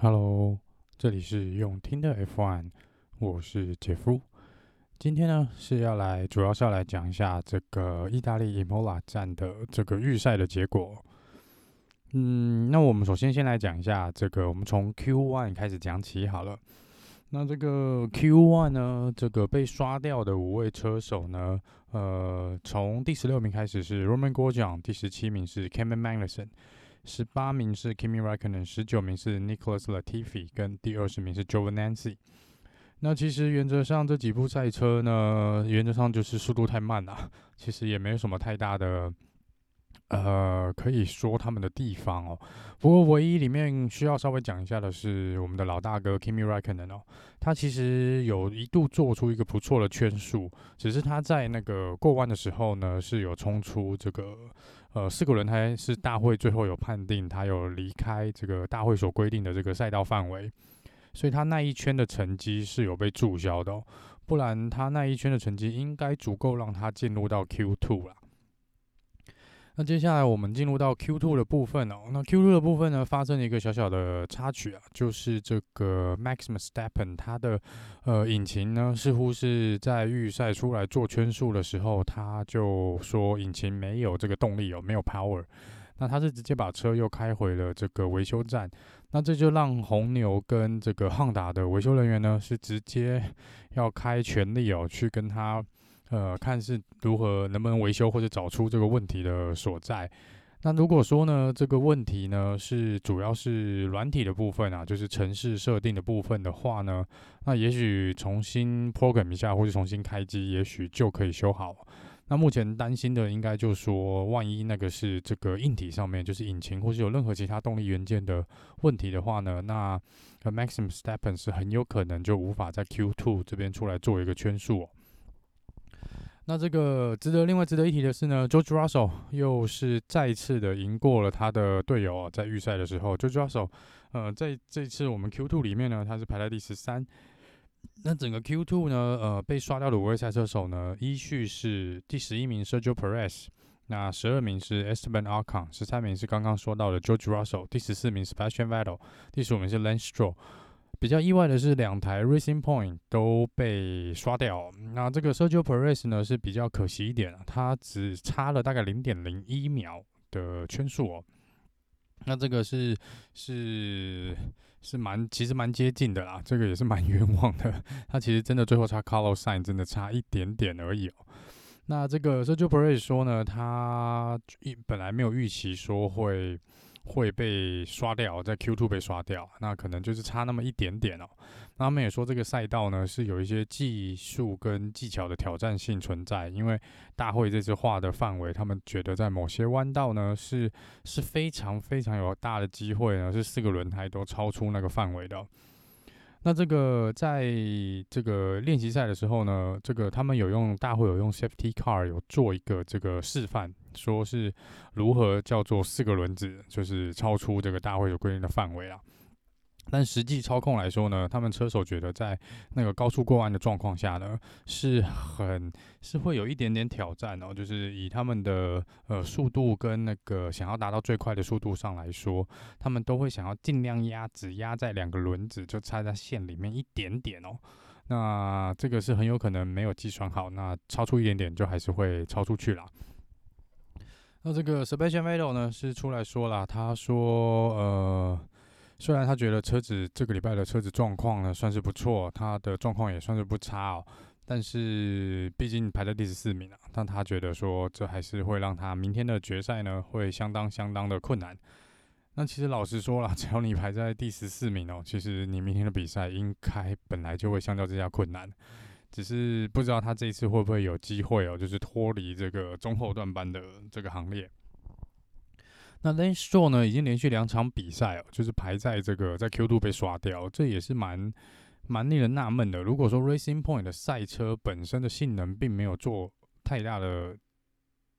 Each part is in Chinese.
Hello，这里是用听的 F1，我是杰夫。今天呢是要来，主要是要来讲一下这个意大利 Imola 站的这个预赛的结果。嗯，那我们首先先来讲一下这个，我们从 Q1 开始讲起好了。那这个 Q1 呢，这个被刷掉的五位车手呢，呃，从第十六名开始是 Roman Guo 奖第十七名是 Kevin Magnussen。十八名是 Kimi r a c k o n e n 十九名是 Nicholas Latifi，跟第二十名是 Jovinancy。那其实原则上这几部赛车呢，原则上就是速度太慢了，其实也没有什么太大的，呃，可以说他们的地方哦。不过唯一里面需要稍微讲一下的是我们的老大哥 Kimi Räikkönen 哦，他其实有一度做出一个不错的圈数，只是他在那个过弯的时候呢，是有冲出这个。呃，四个轮胎是大会最后有判定他有离开这个大会所规定的这个赛道范围，所以他那一圈的成绩是有被注销的哦，不然他那一圈的成绩应该足够让他进入到 Q2 了。那接下来我们进入到 Q2 的部分哦。那 Q2 的部分呢，发生了一个小小的插曲啊，就是这个 Max Verstappen 他的呃引擎呢，似乎是在预赛出来做圈数的时候，他就说引擎没有这个动力哦，没有 power。那他是直接把车又开回了这个维修站。那这就让红牛跟这个汉达的维修人员呢，是直接要开全力哦，去跟他。呃，看是如何能不能维修或者找出这个问题的所在。那如果说呢，这个问题呢是主要是软体的部分啊，就是程式设定的部分的话呢，那也许重新 program 一下或者重新开机，也许就可以修好。那目前担心的应该就说，万一那个是这个硬体上面，就是引擎或是有任何其他动力元件的问题的话呢，那 Max Verstappen 是很有可能就无法在 Q2 这边出来做一个圈数哦。那这个值得另外值得一提的是呢，George Russell 又是再次的赢过了他的队友啊，在预赛的时候，George Russell，呃，在这次我们 Q2 里面呢，他是排在第十三。那整个 Q2 呢，呃，被刷掉的五位赛车手呢，依序是第十一名 Sergio Perez，那十二名是 Esteban Ocon，十三名是刚刚说到的 George Russell，第十四名 Sebastian Vettel，第十五名是 Lance Stroll。比较意外的是，两台 Racing Point 都被刷掉。那这个 Sergio Perez 呢，是比较可惜一点，他只差了大概零点零一秒的圈数哦。那这个是是是蛮其实蛮接近的啦，这个也是蛮 冤枉的。他其实真的最后差 Carlos Sainz 真的差一点点而已哦。那这个 Sergio Perez 说呢，他一本来没有预期说会。会被刷掉，在 Q2 被刷掉，那可能就是差那么一点点哦。那他们也说这个赛道呢是有一些技术跟技巧的挑战性存在，因为大会这次画的范围，他们觉得在某些弯道呢是是非常非常有大的机会呢，是四个轮胎都超出那个范围的。那这个在这个练习赛的时候呢，这个他们有用大会有用 safety car 有做一个这个示范，说是如何叫做四个轮子就是超出这个大会有规定的范围啊。但实际操控来说呢，他们车手觉得在那个高速过弯的状况下呢，是很是会有一点点挑战哦。就是以他们的呃速度跟那个想要达到最快的速度上来说，他们都会想要尽量压，只压在两个轮子就插在线里面一点点哦。那这个是很有可能没有计算好，那超出一点点就还是会超出去了。那这个 Sebastian Vettel 呢是出来说了，他说呃。虽然他觉得车子这个礼拜的车子状况呢算是不错，他的状况也算是不差哦，但是毕竟排在第十四名啊，但他觉得说这还是会让他明天的决赛呢会相当相当的困难。那其实老实说了，只要你排在第十四名哦，其实你明天的比赛应该本来就会相较之下困难，只是不知道他这一次会不会有机会哦，就是脱离这个中后段班的这个行列。那 Lane Stroll 呢，已经连续两场比赛哦，就是排在这个在 Q2 被刷掉，这也是蛮蛮令人纳闷的。如果说 Racing Point 的赛车本身的性能并没有做太大的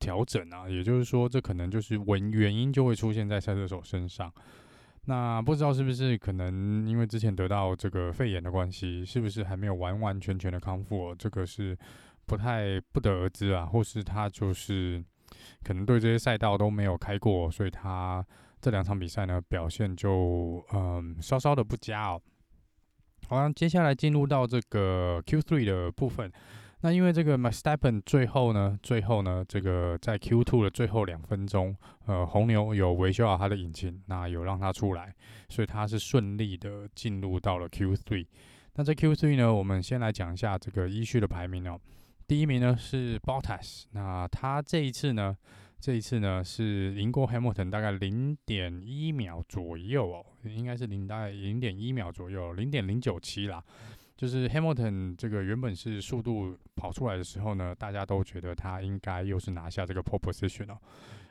调整啊，也就是说，这可能就是原原因就会出现在赛车手身上。那不知道是不是可能因为之前得到这个肺炎的关系，是不是还没有完完全全的康复？哦这个是不太不得而知啊，或是他就是。可能对这些赛道都没有开过，所以他这两场比赛呢表现就嗯稍稍的不佳哦。好，那接下来进入到这个 Q3 的部分。那因为这个 Verstappen 最后呢，最后呢，这个在 Q2 的最后两分钟，呃，红牛有维修好他的引擎，那有让他出来，所以他是顺利的进入到了 Q3。那在 Q3 呢，我们先来讲一下这个依序的排名哦。第一名呢是 Bottas，那他这一次呢，这一次呢是赢过 Hamilton 大概零点一秒左右哦，应该是零大概零点一秒左右，零点零九七啦。就是 Hamilton 这个原本是速度跑出来的时候呢，大家都觉得他应该又是拿下这个 pole position 哦。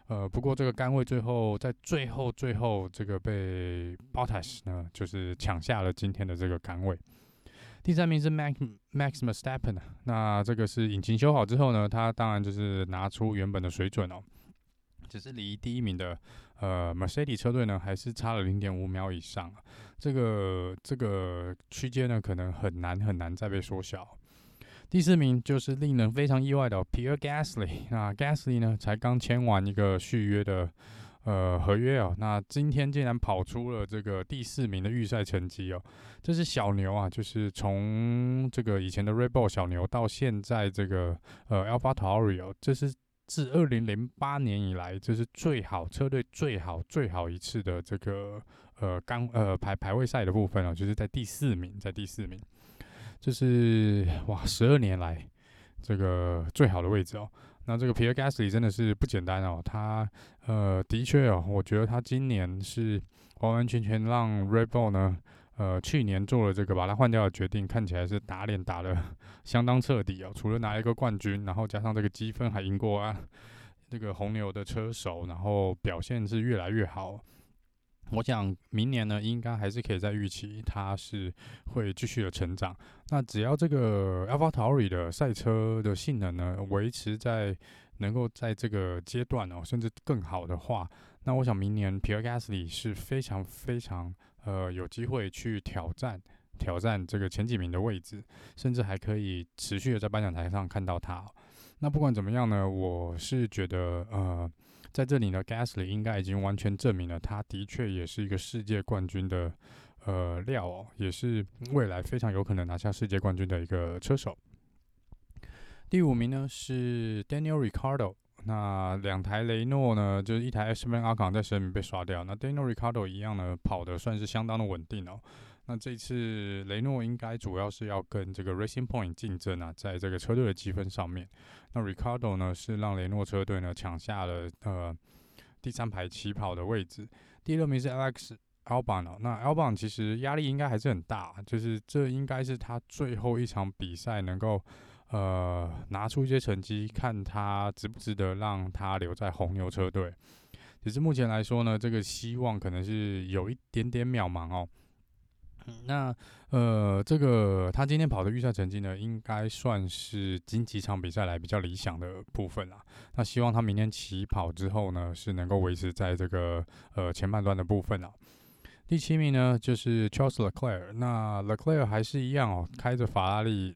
呃，不过这个杆位最后在最后最后这个被 Bottas 呢，就是抢下了今天的这个杆位。第三名是 Max Max Verstappen，那这个是引擎修好之后呢，他当然就是拿出原本的水准哦。只是离第一名的呃 Mercedes 车队呢，还是差了零点五秒以上，这个这个区间呢，可能很难很难再被缩小。第四名就是令人非常意外的 Pierre Gasly，那 Gasly 呢才刚签完一个续约的呃合约哦，那今天竟然跑出了这个第四名的预赛成绩哦，这是小牛啊，就是从这个以前的 Red Bull 小牛到现在这个呃 AlphaTauri 哦，这是。自二零零八年以来，这是最好车队最好最好一次的这个呃刚呃排排位赛的部分哦，就是在第四名，在第四名，这是哇十二年来这个最好的位置哦。那这个 Pierre Gasly 真的是不简单哦，他呃的确哦，我觉得他今年是完完全全让 Red Bull 呢。呃，去年做了这个把他换掉的决定，看起来是打脸打的 相当彻底哦。除了拿一个冠军，然后加上这个积分还赢过啊这个红牛的车手，然后表现是越来越好。我想明年呢，应该还是可以再预期他是会继续的成长。那只要这个 AlphaTauri 的赛车的性能呢，维持在能够在这个阶段哦，甚至更好的话，那我想明年 Pierre Gasly 是非常非常。呃，有机会去挑战挑战这个前几名的位置，甚至还可以持续的在颁奖台上看到他。那不管怎么样呢，我是觉得呃，在这里呢，Gasly 应该已经完全证明了，他的确也是一个世界冠军的呃料哦，也是未来非常有可能拿下世界冠军的一个车手。第五名呢是 Daniel Ricciardo。那两台雷诺呢，就是一台 Esteban Ocon 在十二名被刷掉。那 Daniel Ricciardo 一样呢，跑的算是相当的稳定哦。那这次雷诺应该主要是要跟这个 Racing Point 竞争啊，在这个车队的积分上面。那 Ricardo 呢，是让雷诺车队呢抢下了呃第三排起跑的位置。第六名是 Alex Albon 哦。那 Albon 其实压力应该还是很大，就是这应该是他最后一场比赛能够。呃，拿出一些成绩，看他值不值得让他留在红牛车队。只是目前来说呢，这个希望可能是有一点点渺茫哦。那呃，这个他今天跑的预赛成绩呢，应该算是近几场比赛来比较理想的部分啦。那希望他明天起跑之后呢，是能够维持在这个呃前半段的部分啊。第七名呢，就是 Charles Leclerc。那 Leclerc 还是一样哦，开着法拉利。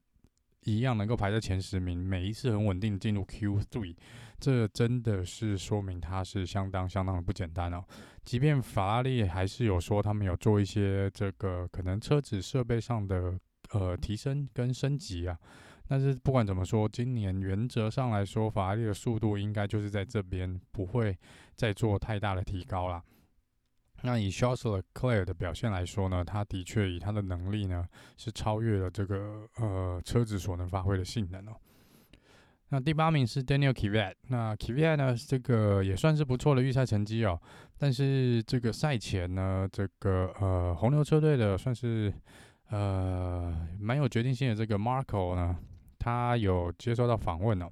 一样能够排在前十名，每一次很稳定进入 Q3，这真的是说明它是相当相当的不简单哦。即便法拉利还是有说他们有做一些这个可能车子设备上的呃提升跟升级啊，但是不管怎么说，今年原则上来说，法拉利的速度应该就是在这边不会再做太大的提高了。那以 Charles Leclerc 的表现来说呢，他的确以他的能力呢，是超越了这个呃车子所能发挥的性能哦。那第八名是 Daniel Kvyat，那 Kvyat 呢，这个也算是不错的预赛成绩哦。但是这个赛前呢，这个呃红牛车队的算是呃蛮有决定性的这个 Marko 呢，他有接受到访问哦。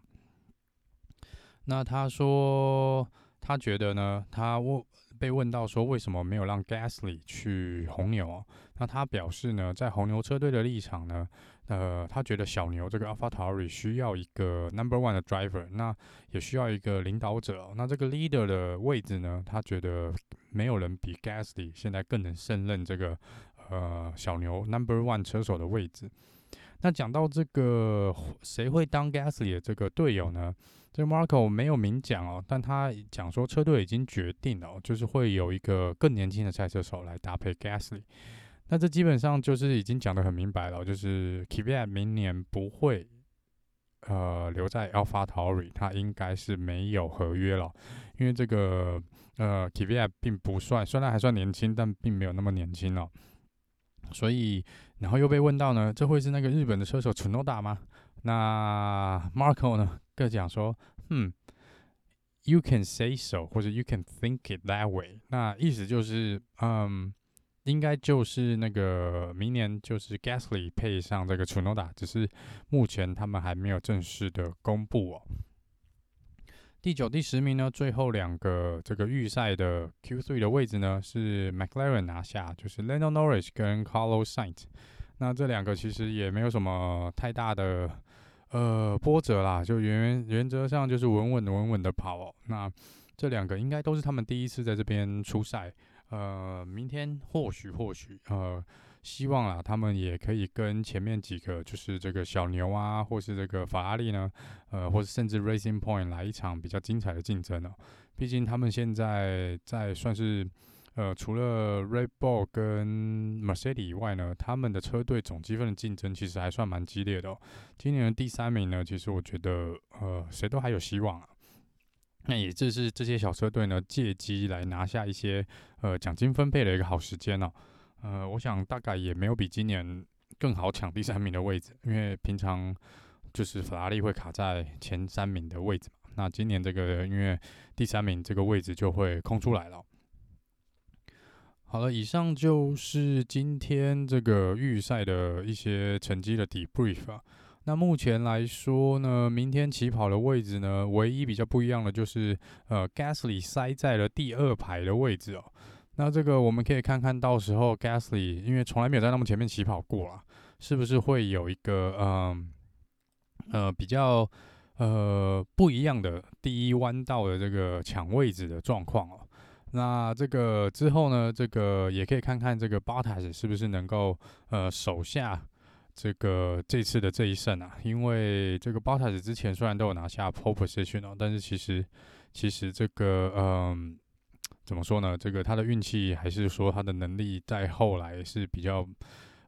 那他说他觉得呢，他问。被问到说为什么没有让 Gasly 去红牛哦？那他表示呢，在红牛车队的立场呢，呃，他觉得小牛这个 AlphaTauri 需要一个 Number One 的 Driver，那也需要一个领导者。那这个 Leader 的位置呢，他觉得没有人比 Gasly 现在更能胜任这个呃小牛 Number One 车手的位置。那讲到这个谁会当 Gasly 的这个队友呢？这 Marco 没有明讲哦，但他讲说车队已经决定了，就是会有一个更年轻的赛车手来搭配 Gasly。那这基本上就是已经讲得很明白了，就是 Kvyat 明年不会呃留在 AlphaTauri，他应该是没有合约了，因为这个呃 Kvyat 并不算，虽然还算年轻，但并没有那么年轻了。所以，然后又被问到呢，这会是那个日本的车手 Tsunoda 吗？那 Marco 呢，各讲说，嗯，You can say so，或者 You can think it that way。那意思就是，嗯，应该就是那个明年就是 Gasly 配上这个 Tsunoda，只是目前他们还没有正式的公布哦。第九、第十名呢，最后两个这个预赛的 Q3 的位置呢，是 McLaren 拿下，就是 Lando Norris 跟 Carlos Sainz。那这两个其实也没有什么太大的。呃，波折啦，就原原则上就是稳稳的稳稳的跑。那这两个应该都是他们第一次在这边出赛。呃，明天或许或许呃，希望啦，他们也可以跟前面几个就是这个小牛啊，或是这个法拉利呢，呃，或者甚至 Racing Point 来一场比较精彩的竞争哦。毕竟他们现在在算是。呃，除了 Red Bull 跟 Mercedes 以外呢，他们的车队总积分的竞争其实还算蛮激烈的哦。今年的第三名呢，其实我觉得呃，谁都还有希望啊。那也就是这些小车队呢，借机来拿下一些呃奖金分配的一个好时间哦。呃，我想大概也没有比今年更好抢第三名的位置，因为平常就是法拉利会卡在前三名的位置嘛。那今年这个因为第三名这个位置就会空出来了。好了，以上就是今天这个预赛的一些成绩的 debrief 啊。那目前来说呢，明天起跑的位置呢，唯一比较不一样的就是，呃，Gasly 塞在了第二排的位置哦。那这个我们可以看看到时候 Gasly，因为从来没有在那么前面起跑过啊，是不是会有一个嗯呃，呃比较呃不一样的第一弯道的这个抢位置的状况哦？那这个之后呢，这个也可以看看这个 Bottas 是不是能够呃守下这个这次的这一胜啊？因为这个 Bottas 之前虽然都有拿下 Pole Position 哦，但是其实其实这个嗯怎么说呢？这个他的运气还是说他的能力在后来是比较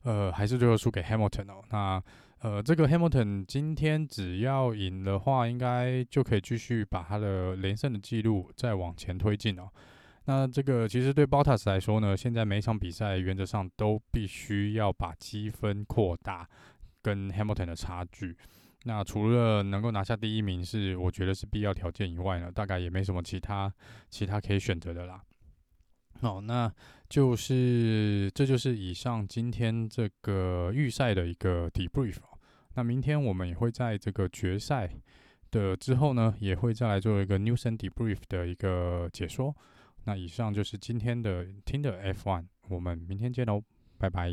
呃还是最后输给 Hamilton 哦。那呃这个 Hamilton 今天只要赢的话，应该就可以继续把他的连胜的记录再往前推进哦。那这个其实对 Bottas 来说呢，现在每场比赛原则上都必须要把积分扩大跟 Hamilton 的差距。那除了能够拿下第一名是我觉得是必要条件以外呢，大概也没什么其他其他可以选择的啦。好，那就是这就是以上今天这个预赛的一个 debrief。那明天我们也会在这个决赛的之后呢，也会再来做一个 news and debrief 的一个解说。那以上就是今天的听的 F1，我们明天见喽，拜拜。